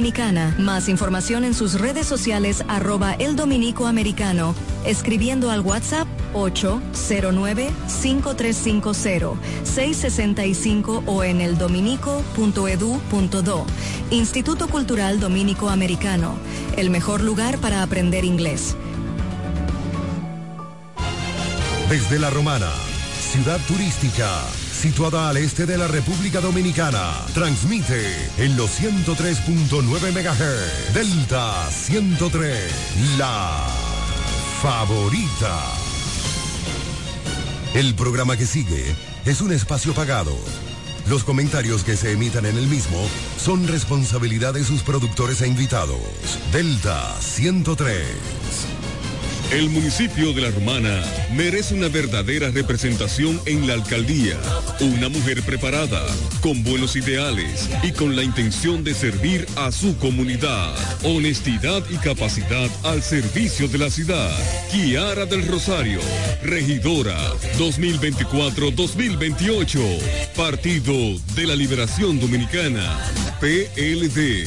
Dominicana. Más información en sus redes sociales arroba el dominico americano, escribiendo al WhatsApp 809-5350-665 o en el dominico.edu.do. Instituto Cultural Dominico Americano, el mejor lugar para aprender inglés. Desde La Romana, ciudad turística situada al este de la República Dominicana. Transmite en los 103.9 MHz. Delta 103, la favorita. El programa que sigue es un espacio pagado. Los comentarios que se emitan en el mismo son responsabilidad de sus productores e invitados. Delta 103. El municipio de La Romana merece una verdadera representación en la alcaldía. Una mujer preparada, con buenos ideales y con la intención de servir a su comunidad. Honestidad y capacidad al servicio de la ciudad. Kiara del Rosario, regidora 2024-2028. Partido de la Liberación Dominicana. PLD.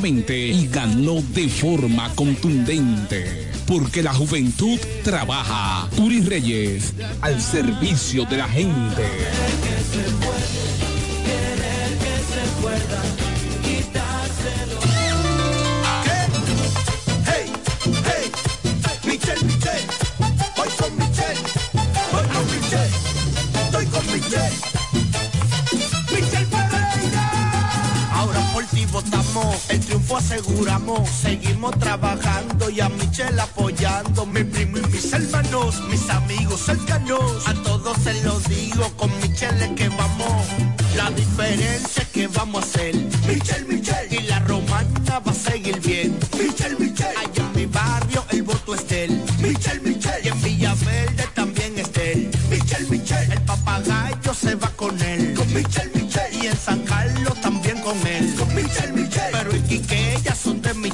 y ganó de forma contundente. Porque la juventud trabaja. Turi Reyes, al servicio de la gente. Aseguramos, seguimos trabajando y a Michelle apoyando, mi primo y mis hermanos, mis amigos cercanos, a todos se los digo, con Michelle es que vamos, la diferencia que vamos a hacer, Michelle, Michelle, y la romana va a seguir bien, Michelle, Michelle, allá en mi barrio el voto es de él, Michelle, Michelle, y en Villaverde también es de él, Michelle, Michelle, el papagayo se va con él, con Michelle, Michelle, y en San Carlos también con él,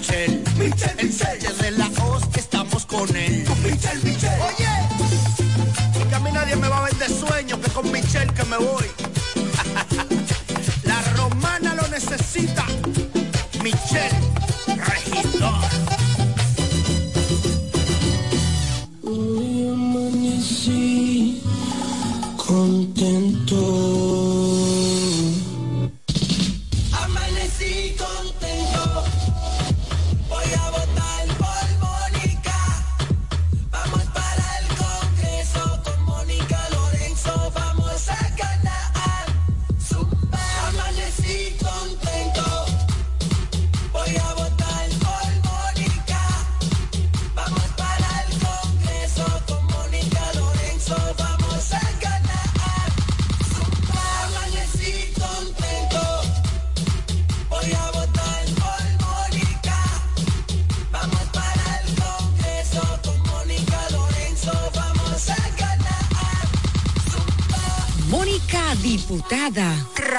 son de Michelle, Michelle, el sello de la que estamos con él, con Michelle, Michelle, oye, que a mí nadie me va a vender sueño, que con Michelle que me voy.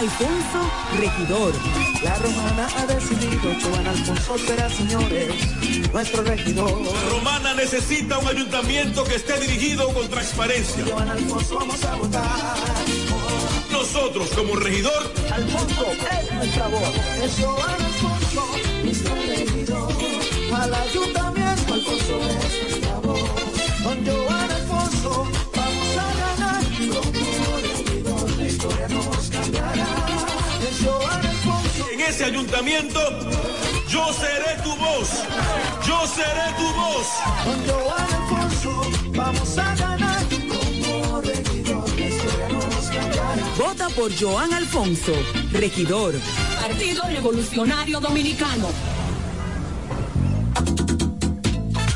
Alfonso, regidor. La romana ha decidido, Joan Alfonso será, señores, nuestro regidor. Romana necesita un ayuntamiento que esté dirigido con transparencia. Joan Alfonso vamos a votar. Nosotros como regidor, Alfonso es nuestra voz. Es Joan Alfonso, nuestro regidor. Al ayuntamiento, Alfonso es ayuntamiento, yo seré tu voz. Yo seré tu voz. Con Joan Alfonso vamos a ganar. Como regidor, la historia nos cambiará. Vota por Joan Alfonso, regidor. Partido Revolucionario Dominicano.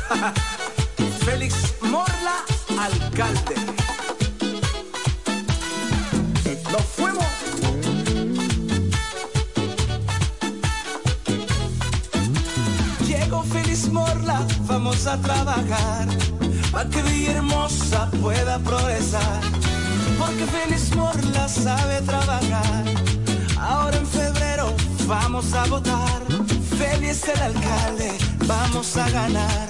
Félix Morla, alcalde. A trabajar para que Villahermosa pueda progresar. Porque Félix Morla sabe trabajar. Ahora en febrero vamos a votar. Félix el alcalde, vamos a ganar.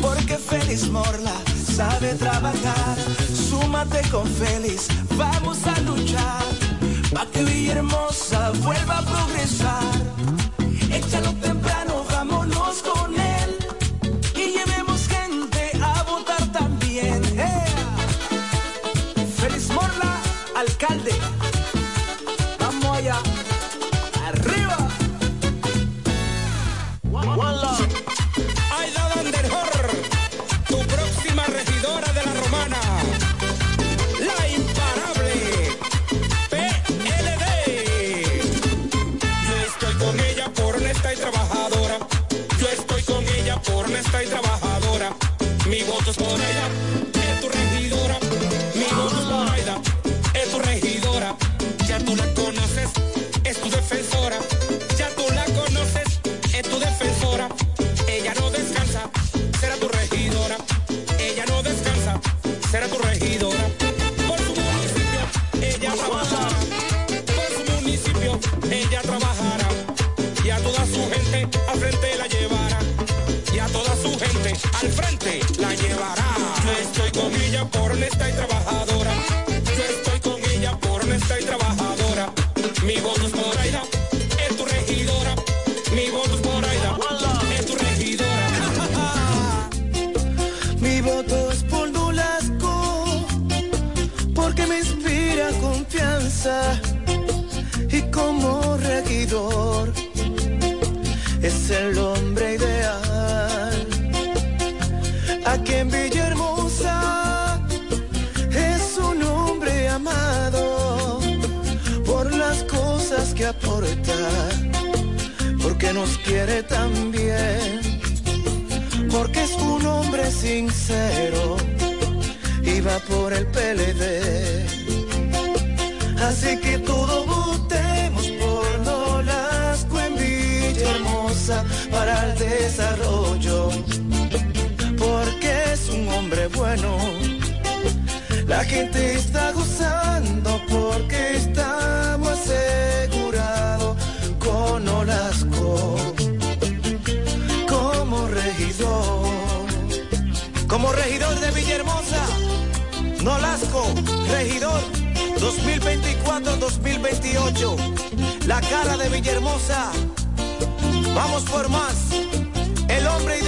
Porque Félix Morla sabe trabajar. Súmate con Félix, vamos a luchar. para que Villahermosa vuelva a progresar. Échalo temprano, Mi voto es por Nolasco, porque me inspira confianza y como regidor es el hombre ideal. Aquí en Villahermosa es un hombre amado por las cosas que aporta, porque nos quiere tan bien sincero va por el PLD. Así que todo votemos por Nolasco en Villahermosa para el desarrollo, porque es un hombre bueno. La gente está gozando porque estamos regidor 2024-2028. La cara de Villahermosa. Vamos por más. El hombre ideal.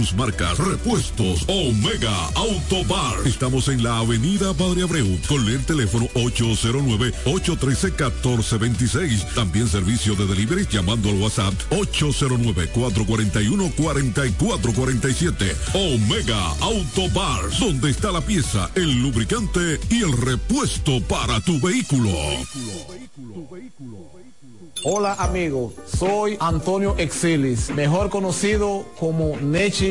marcas. Repuestos Omega Auto Bar. Estamos en la avenida Padre Abreu con el teléfono 809-813-1426. También servicio de delivery llamando al WhatsApp 809-441-4447. Omega Auto Bar, donde está la pieza, el lubricante y el repuesto para tu vehículo. Hola amigos, soy Antonio Exilis, mejor conocido como Nechi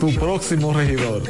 tu próximo regidor.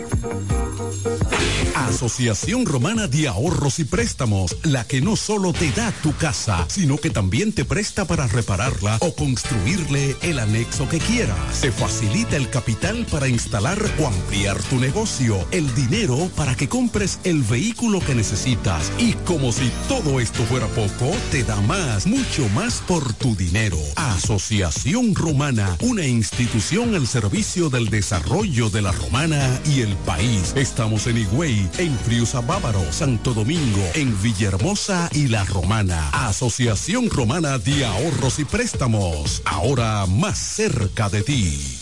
Asociación Romana de Ahorros y Préstamos, la que no solo te da tu casa, sino que también te presta para repararla o construirle el anexo que quieras. Te facilita el capital para instalar o ampliar tu negocio, el dinero para que compres el vehículo que necesitas y como si todo esto fuera poco, te da más, mucho más por tu dinero. Asociación Romana, una institución al servicio del desarrollo de la Romana y el país. Estamos en Higüey, en Friusa Bávaro, Santo Domingo, en Villahermosa y La Romana. Asociación Romana de Ahorros y Préstamos, ahora más cerca de ti.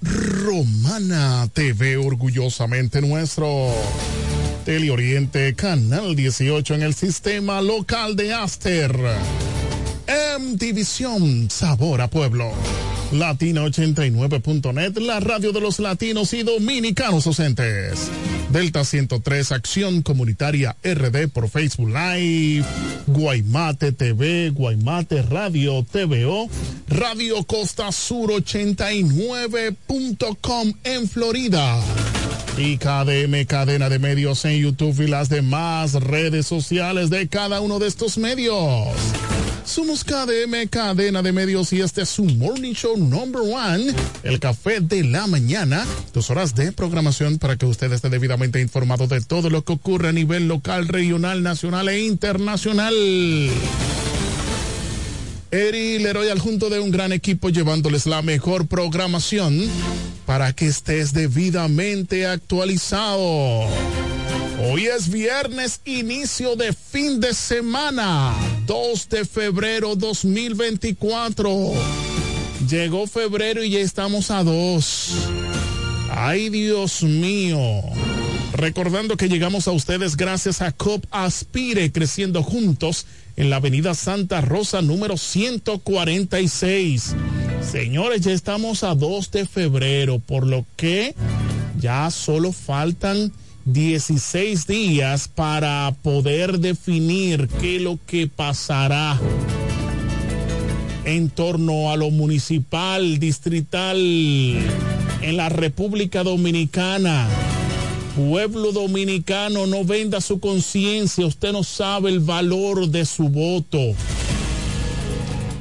Romana TV, orgullosamente nuestro. Teleoriente, Canal 18 en el sistema local de Aster. M-División, Sabor a Pueblo. Latina89.net, la radio de los latinos y dominicanos docentes. Delta 103, Acción Comunitaria RD por Facebook Live. Guaymate TV, Guaymate Radio TVO. Radio Costa Sur 89.com en Florida. Y KDM Cadena de Medios en YouTube y las demás redes sociales de cada uno de estos medios. Somos KDM Cadena de Medios y este es su Morning Show Number One, el café de la mañana. Dos horas de programación para que usted esté debidamente informado de todo lo que ocurre a nivel local, regional, nacional e internacional. Eri Leroy al junto de un gran equipo llevándoles la mejor programación para que estés debidamente actualizado. Hoy es viernes, inicio de fin de semana, 2 de febrero 2024. Llegó febrero y ya estamos a 2. Ay, Dios mío. Recordando que llegamos a ustedes gracias a COP Aspire, creciendo juntos en la avenida Santa Rosa número 146. Señores, ya estamos a 2 de febrero, por lo que ya solo faltan 16 días para poder definir qué es lo que pasará en torno a lo municipal, distrital, en la República Dominicana. Pueblo dominicano, no venda su conciencia, usted no sabe el valor de su voto.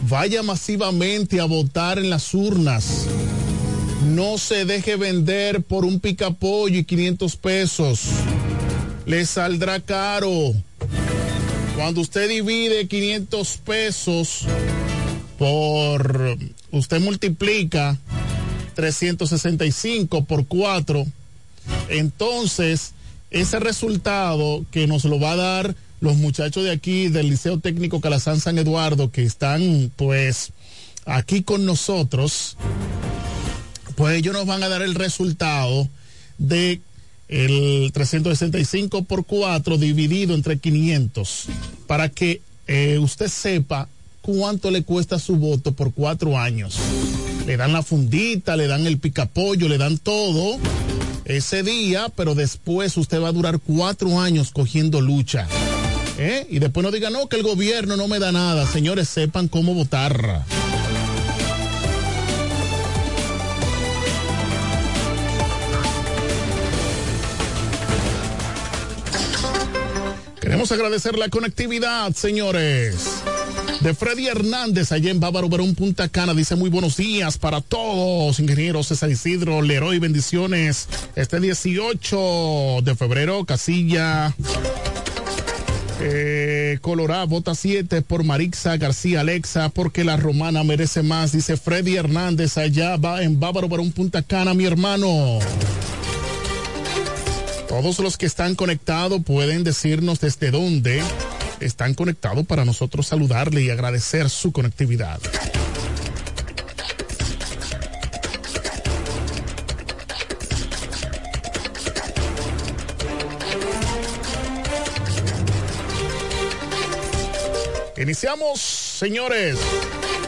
Vaya masivamente a votar en las urnas. No se deje vender por un picapollo y 500 pesos. Le saldrá caro. Cuando usted divide 500 pesos por, usted multiplica 365 por 4, entonces ese resultado que nos lo va a dar los muchachos de aquí del Liceo Técnico Calazán San Eduardo que están pues aquí con nosotros, pues ellos nos van a dar el resultado de el 365 por 4 dividido entre 500 para que eh, usted sepa cuánto le cuesta su voto por cuatro años. Le dan la fundita, le dan el picapollo, le dan todo ese día, pero después usted va a durar cuatro años cogiendo lucha. ¿Eh? Y después no diga, no, que el gobierno no me da nada. Señores, sepan cómo votar. Queremos agradecer la conectividad, señores. De Freddy Hernández, allá en Bávaro Verón, Punta Cana, dice muy buenos días para todos, ingenieros César Isidro, Leroy, bendiciones. Este 18 de febrero, Casilla. Eh, Colorado, vota 7 por Marixa García Alexa, porque la romana merece más, dice Freddy Hernández, allá va en Bávaro Verón, Punta Cana, mi hermano. Todos los que están conectados pueden decirnos desde dónde están conectados para nosotros saludarle y agradecer su conectividad. Iniciamos, señores.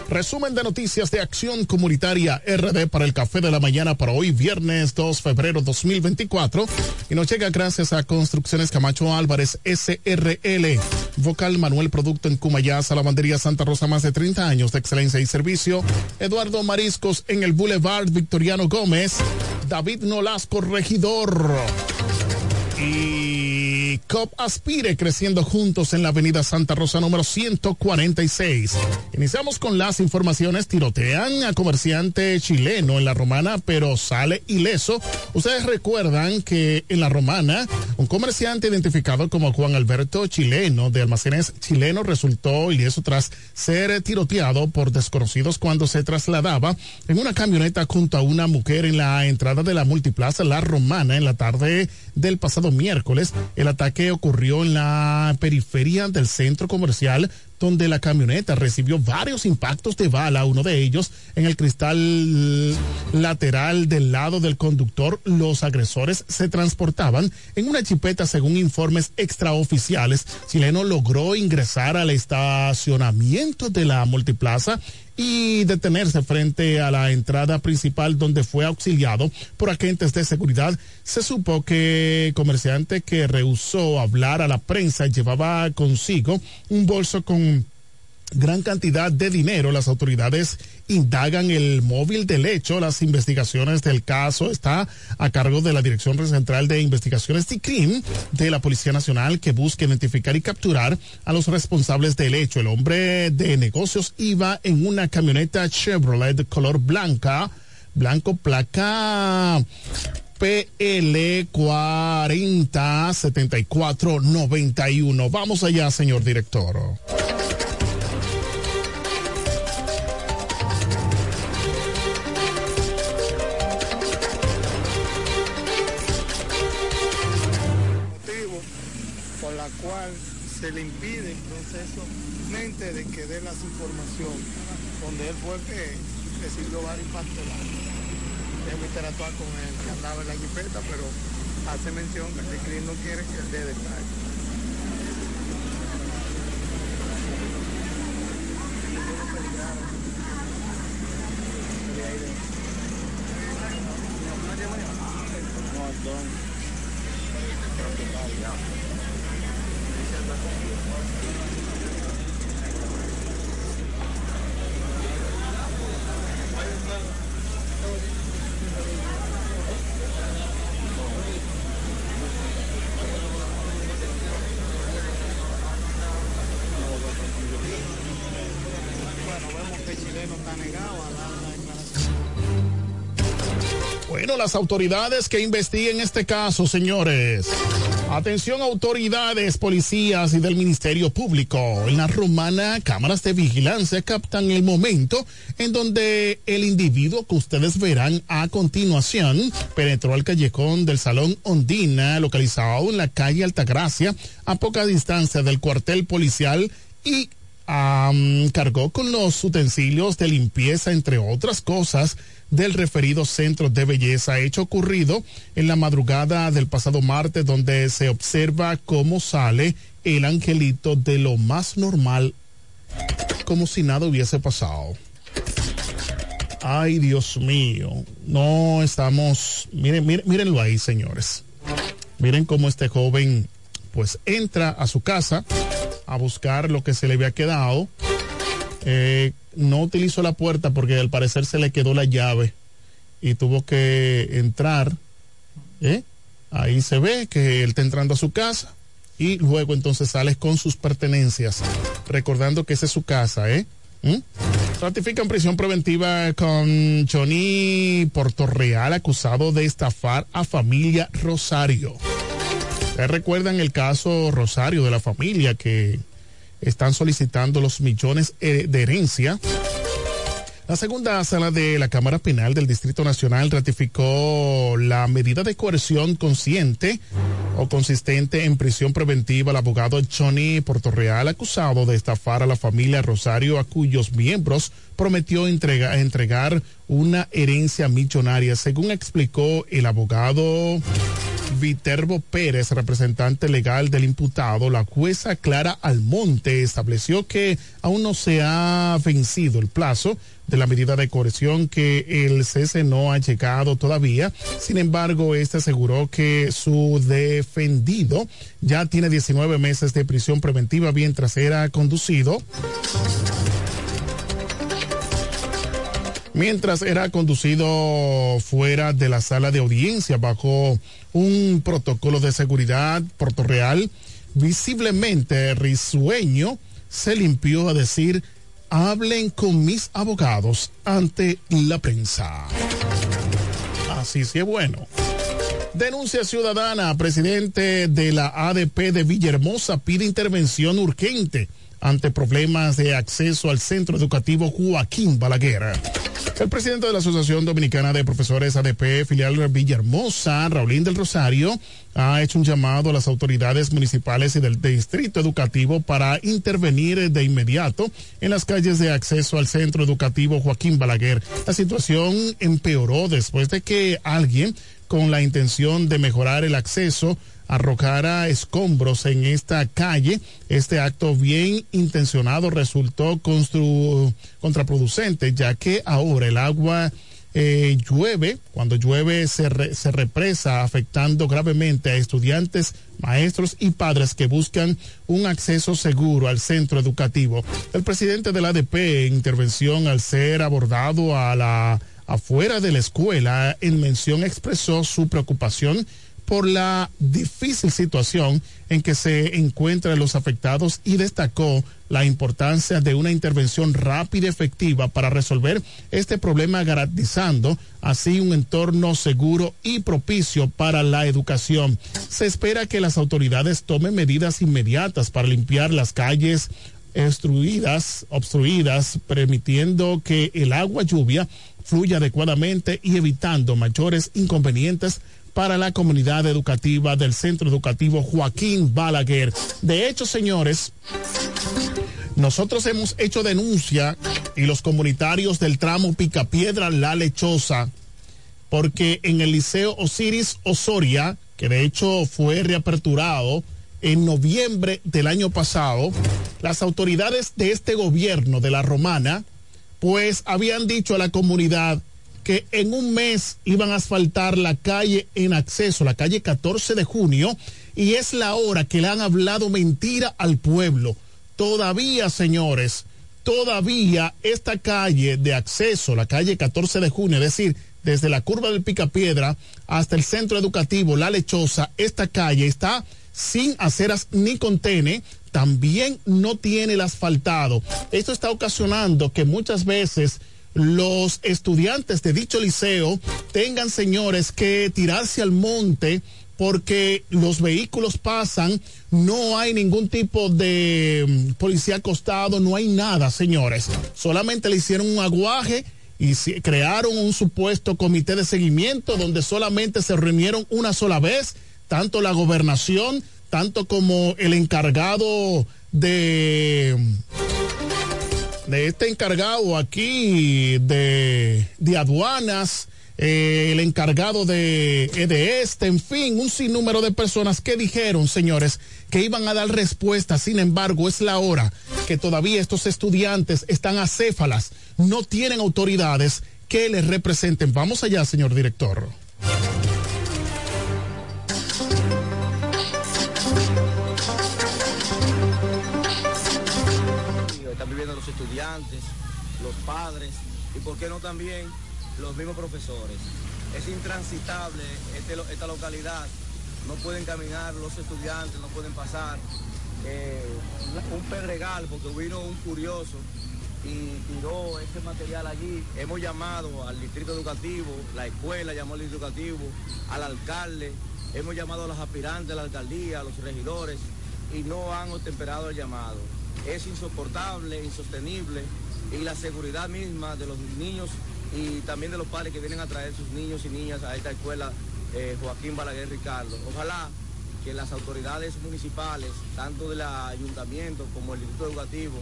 Resumen de noticias de Acción Comunitaria RD para el Café de la Mañana para hoy, viernes 2 de febrero 2024. Y nos llega gracias a Construcciones Camacho Álvarez SRL. Vocal Manuel Producto en Cumayá, Salamandería Santa Rosa, más de 30 años de excelencia y servicio. Eduardo Mariscos en el Boulevard Victoriano Gómez. David Nolasco, regidor. Y COP Aspire creciendo juntos en la avenida Santa Rosa número 146. Iniciamos con las informaciones. Tirotean a comerciante chileno en la romana, pero sale ileso. Ustedes recuerdan que en la romana, un comerciante identificado como Juan Alberto Chileno de almacenes chileno resultó ileso tras ser tiroteado por desconocidos cuando se trasladaba en una camioneta junto a una mujer en la entrada de la multiplaza La Romana en la tarde del pasado miércoles. El ataque ocurrió en la periferia del centro comercial donde la camioneta recibió varios impactos de bala, uno de ellos en el cristal lateral del lado del conductor. Los agresores se transportaban en una chipeta según informes extraoficiales. Chileno logró ingresar al estacionamiento de la multiplaza y detenerse frente a la entrada principal donde fue auxiliado por agentes de seguridad. Se supo que comerciante que rehusó hablar a la prensa llevaba consigo un bolso con gran cantidad de dinero. Las autoridades indagan el móvil del hecho. Las investigaciones del caso está a cargo de la Dirección Central de Investigaciones CRIM de la Policía Nacional que busca identificar y capturar a los responsables del hecho. El hombre de negocios iba en una camioneta Chevrolet de color blanca, blanco placa. PL 40 74 91. Vamos allá, señor director. De que dé las informaciones, donde él fue que recibió varios pastelados. Debo interactuar con él, que andaba en la jipeta, pero hace mención que el CRI no quiere que él dé detalles vemos que el chileno está negado a dar la declaración. Bueno, las autoridades que investiguen este caso, señores. Atención autoridades, policías y del Ministerio Público. En la romana, cámaras de vigilancia captan el momento en donde el individuo que ustedes verán a continuación penetró al callejón del Salón Ondina, localizado en la calle Altagracia, a poca distancia del cuartel policial y cargó con los utensilios de limpieza, entre otras cosas, del referido centro de belleza, hecho ocurrido en la madrugada del pasado martes, donde se observa cómo sale el angelito de lo más normal, como si nada hubiese pasado. Ay, Dios mío, no estamos, miren, miren, mírenlo ahí, señores. Miren cómo este joven, pues, entra a su casa a buscar lo que se le había quedado. Eh, no utilizó la puerta porque al parecer se le quedó la llave y tuvo que entrar. ¿eh? Ahí se ve que él está entrando a su casa y luego entonces sale con sus pertenencias, recordando que esa es su casa, ¿eh? ¿Mm? Ratifican prisión preventiva con Johnny Portorreal acusado de estafar a familia Rosario. Recuerdan el caso Rosario de la familia que están solicitando los millones eh, de herencia. La segunda sala de la Cámara Penal del Distrito Nacional ratificó la medida de coerción consciente o consistente en prisión preventiva al abogado Johnny Portorreal acusado de estafar a la familia Rosario a cuyos miembros prometió entrega- entregar una herencia millonaria. Según explicó el abogado Viterbo Pérez, representante legal del imputado, la jueza Clara Almonte estableció que aún no se ha vencido el plazo de la medida de coerción que el cese no ha llegado todavía. Sin embargo, este aseguró que su defendido ya tiene 19 meses de prisión preventiva mientras era conducido mientras era conducido fuera de la sala de audiencia bajo un protocolo de seguridad Real, visiblemente risueño, se limpió a decir, hablen con mis abogados ante la prensa. Así sí bueno. Denuncia ciudadana, presidente de la ADP de Villahermosa pide intervención urgente ante problemas de acceso al centro educativo Joaquín Balaguer. El presidente de la Asociación Dominicana de Profesores ADP, filial Villahermosa, Raulín del Rosario, ha hecho un llamado a las autoridades municipales y del distrito educativo para intervenir de inmediato en las calles de acceso al centro educativo Joaquín Balaguer. La situación empeoró después de que alguien con la intención de mejorar el acceso arrojara escombros en esta calle. Este acto bien intencionado resultó contraproducente, ya que ahora el agua eh, llueve, cuando llueve se, se represa, afectando gravemente a estudiantes, maestros y padres que buscan un acceso seguro al centro educativo. El presidente del ADP, en intervención al ser abordado a la afuera de la escuela, en mención expresó su preocupación por la difícil situación en que se encuentran los afectados y destacó la importancia de una intervención rápida y efectiva para resolver este problema garantizando así un entorno seguro y propicio para la educación. Se espera que las autoridades tomen medidas inmediatas para limpiar las calles obstruidas, obstruidas, permitiendo que el agua lluvia fluya adecuadamente y evitando mayores inconvenientes para la comunidad educativa del Centro Educativo Joaquín Balaguer. De hecho, señores, nosotros hemos hecho denuncia y los comunitarios del tramo Picapiedra La Lechosa, porque en el Liceo Osiris Osoria, que de hecho fue reaperturado en noviembre del año pasado, las autoridades de este gobierno de la Romana, pues habían dicho a la comunidad que en un mes iban a asfaltar la calle en acceso, la calle 14 de junio, y es la hora que le han hablado mentira al pueblo. Todavía, señores, todavía esta calle de acceso, la calle 14 de junio, es decir, desde la curva del Picapiedra hasta el centro educativo La Lechosa, esta calle está sin aceras ni contene, también no tiene el asfaltado. Esto está ocasionando que muchas veces los estudiantes de dicho liceo tengan, señores, que tirarse al monte porque los vehículos pasan, no hay ningún tipo de mm, policía acostado, no hay nada, señores. Solamente le hicieron un aguaje y crearon un supuesto comité de seguimiento donde solamente se reunieron una sola vez, tanto la gobernación, tanto como el encargado de de este encargado aquí de, de aduanas, eh, el encargado de, eh, de este, en fin, un sinnúmero de personas que dijeron, señores, que iban a dar respuesta. Sin embargo, es la hora que todavía estos estudiantes están acéfalas, no tienen autoridades que les representen. Vamos allá, señor director. Estudiantes, los padres y por qué no también los mismos profesores. Es intransitable este esta localidad, no pueden caminar los estudiantes, no pueden pasar. Eh, un pedregal porque vino un curioso y tiró ese material allí. Hemos llamado al distrito educativo, la escuela llamó al distrito educativo, al alcalde, hemos llamado a los aspirantes de la alcaldía, a los regidores y no han temperado el llamado. Es insoportable, insostenible y la seguridad misma de los niños y también de los padres que vienen a traer sus niños y niñas a esta escuela eh, Joaquín Balaguer Ricardo. Ojalá que las autoridades municipales, tanto del ayuntamiento como el distrito educativo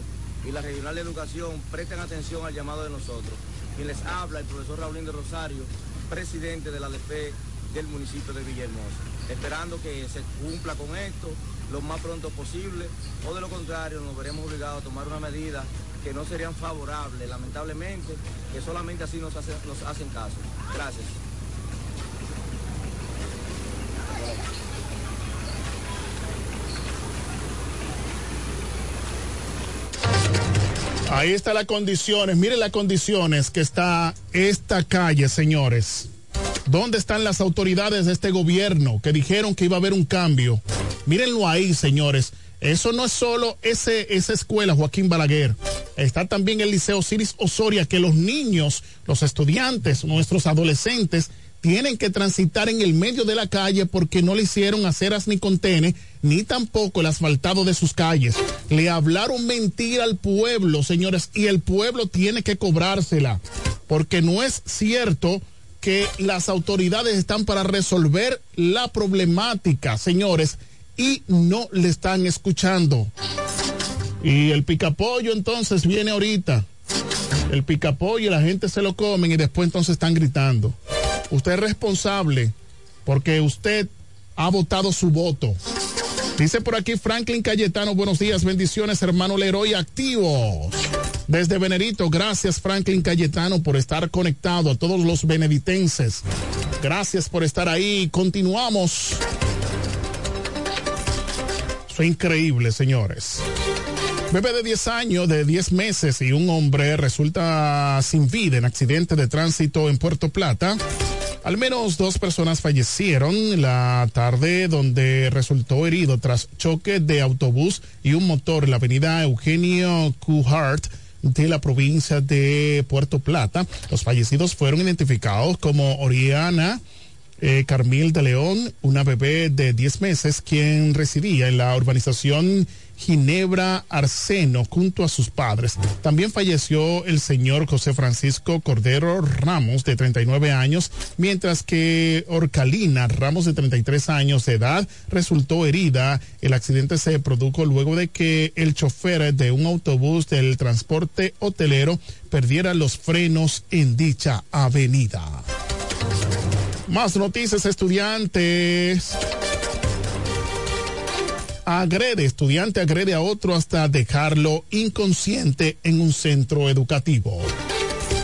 y la regional de educación, presten atención al llamado de nosotros. Quien les habla, el profesor Raulín de Rosario, presidente de la ADP del municipio de Villahermosa. Esperando que se cumpla con esto lo más pronto posible o de lo contrario nos veremos obligados a tomar una medida que no serían favorables, lamentablemente, que solamente así nos, hacen- caso. Gracias. Ahí están las condiciones. Miren las condiciones que está esta calle, señores. ¿Dónde están las autoridades de este gobierno que dijeron que iba a haber un cambio? Mírenlo ahí, señores. Eso no es solo ese, esa escuela, Joaquín Balaguer. Está también el Liceo Ciris Osoria, que los niños, los estudiantes, nuestros adolescentes, tienen que transitar en el medio de la calle porque no le hicieron aceras ni contene, ni tampoco el asfaltado de sus calles. Le hablaron mentira al pueblo, señores, y el pueblo tiene que cobrársela, porque no es cierto que las autoridades están para resolver la problemática, señores, y no le están escuchando. Y el picapollo entonces viene ahorita. El picapollo y la gente se lo comen y después entonces están gritando. Usted es responsable porque usted ha votado su voto. Dice por aquí Franklin Cayetano, buenos días, bendiciones, hermano Leroy activo. Desde Venerito, gracias Franklin Cayetano por estar conectado a todos los beneditenses. Gracias por estar ahí. Continuamos. Increíble, señores. Bebé de 10 años, de 10 meses y un hombre resulta sin vida en accidente de tránsito en Puerto Plata. Al menos dos personas fallecieron la tarde donde resultó herido tras choque de autobús y un motor en la avenida Eugenio Cuhart de la provincia de Puerto Plata. Los fallecidos fueron identificados como Oriana eh, Carmil de León, una bebé de 10 meses, quien residía en la urbanización Ginebra Arseno junto a sus padres. También falleció el señor José Francisco Cordero Ramos, de 39 años, mientras que Orcalina Ramos, de 33 años de edad, resultó herida. El accidente se produjo luego de que el chofer de un autobús del transporte hotelero perdiera los frenos en dicha avenida. Más noticias, estudiantes agrede, estudiante agrede a otro hasta dejarlo inconsciente en un centro educativo.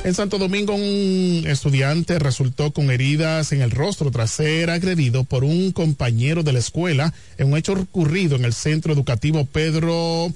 En Santo Domingo, un estudiante resultó con heridas en el rostro tras ser agredido por un compañero de la escuela en un hecho ocurrido en el centro educativo Pedro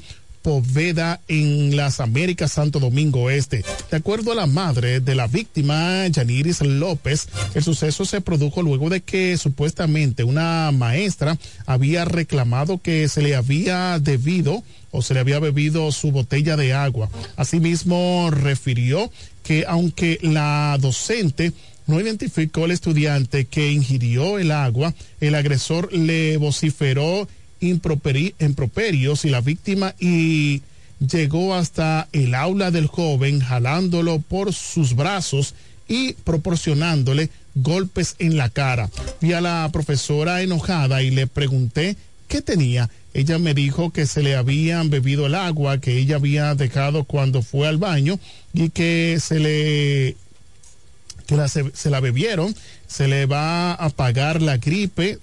Poveda en las Américas Santo Domingo Este. De acuerdo a la madre de la víctima, Yaniris López, el suceso se produjo luego de que supuestamente una maestra había reclamado que se le había debido o se le había bebido su botella de agua. Asimismo, refirió que aunque la docente no identificó al estudiante que ingirió el agua, el agresor le vociferó improperios y la víctima y llegó hasta el aula del joven jalándolo por sus brazos y proporcionándole golpes en la cara. Vi a la profesora enojada y le pregunté qué tenía. Ella me dijo que se le habían bebido el agua que ella había dejado cuando fue al baño y que se le que la, se, se la bebieron, se le va a pagar la gripe,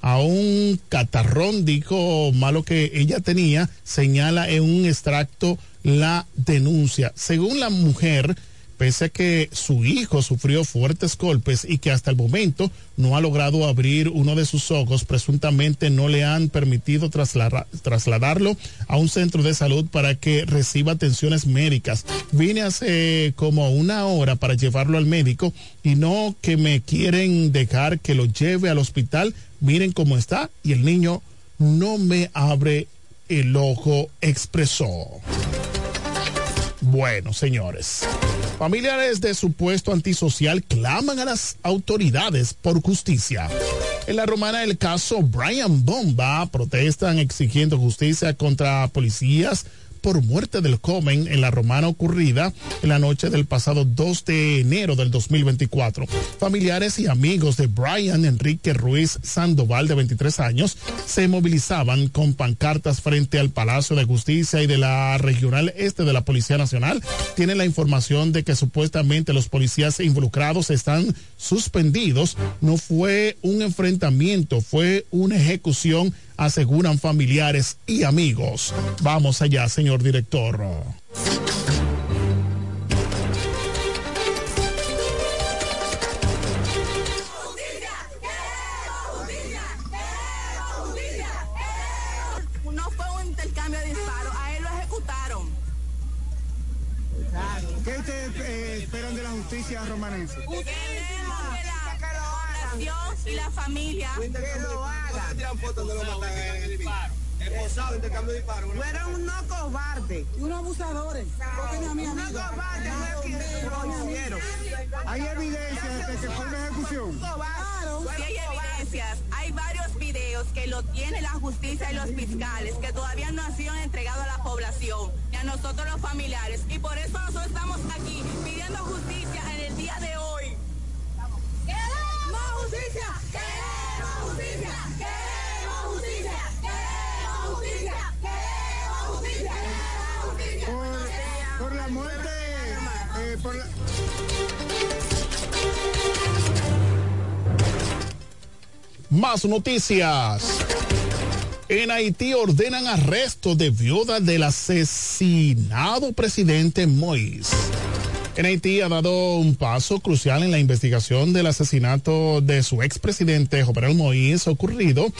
a un catarrón, dijo malo que ella tenía, señala en un extracto la denuncia. Según la mujer, pese a que su hijo sufrió fuertes golpes y que hasta el momento no ha logrado abrir uno de sus ojos, presuntamente no le han permitido trasladar, trasladarlo a un centro de salud para que reciba atenciones médicas. Vine hace como una hora para llevarlo al médico y no que me quieren dejar que lo lleve al hospital. Miren cómo está y el niño no me abre el ojo, expresó. Bueno, señores. Familiares de supuesto antisocial claman a las autoridades por justicia. En la romana el caso Brian Bomba protestan exigiendo justicia contra policías por muerte del joven en la romana ocurrida en la noche del pasado 2 de enero del 2024. Familiares y amigos de Brian Enrique Ruiz Sandoval, de 23 años, se movilizaban con pancartas frente al Palacio de Justicia y de la Regional Este de la Policía Nacional. Tienen la información de que supuestamente los policías involucrados están suspendidos. No fue un enfrentamiento, fue una ejecución aseguran familiares y amigos. Vamos allá, señor director. No fue un intercambio de disparos, a él lo ejecutaron. ¿Qué ustedes eh, esperan de la justicia romanense? Queremos que y la familia Que lo haga. tiran fotos de los Esposado, intercambio de disparos. Fueron unos cobardes. Y unos abusadores. Unos cobardes. Hay evidencia de que fue una ejecución. Sí hay evidencias, hay varios videos que lo tiene la justicia y los fiscales que todavía no han sido entregados a la población y a nosotros los familiares. Y por eso nosotros estamos aquí pidiendo justicia en el día de hoy. ¡Queremos justicia! ¡Queremos justicia! ¡Queremos justicia! ¡Queremos justicia! ¡Queremos justicia! ¡Queremos justicia! Por la muerte. eh, por la... Más noticias. En Haití ordenan arresto de viuda del asesinado presidente Moïse. En Haití ha dado un paso crucial en la investigación del asesinato de su expresidente Jovenel Moïse ocurrido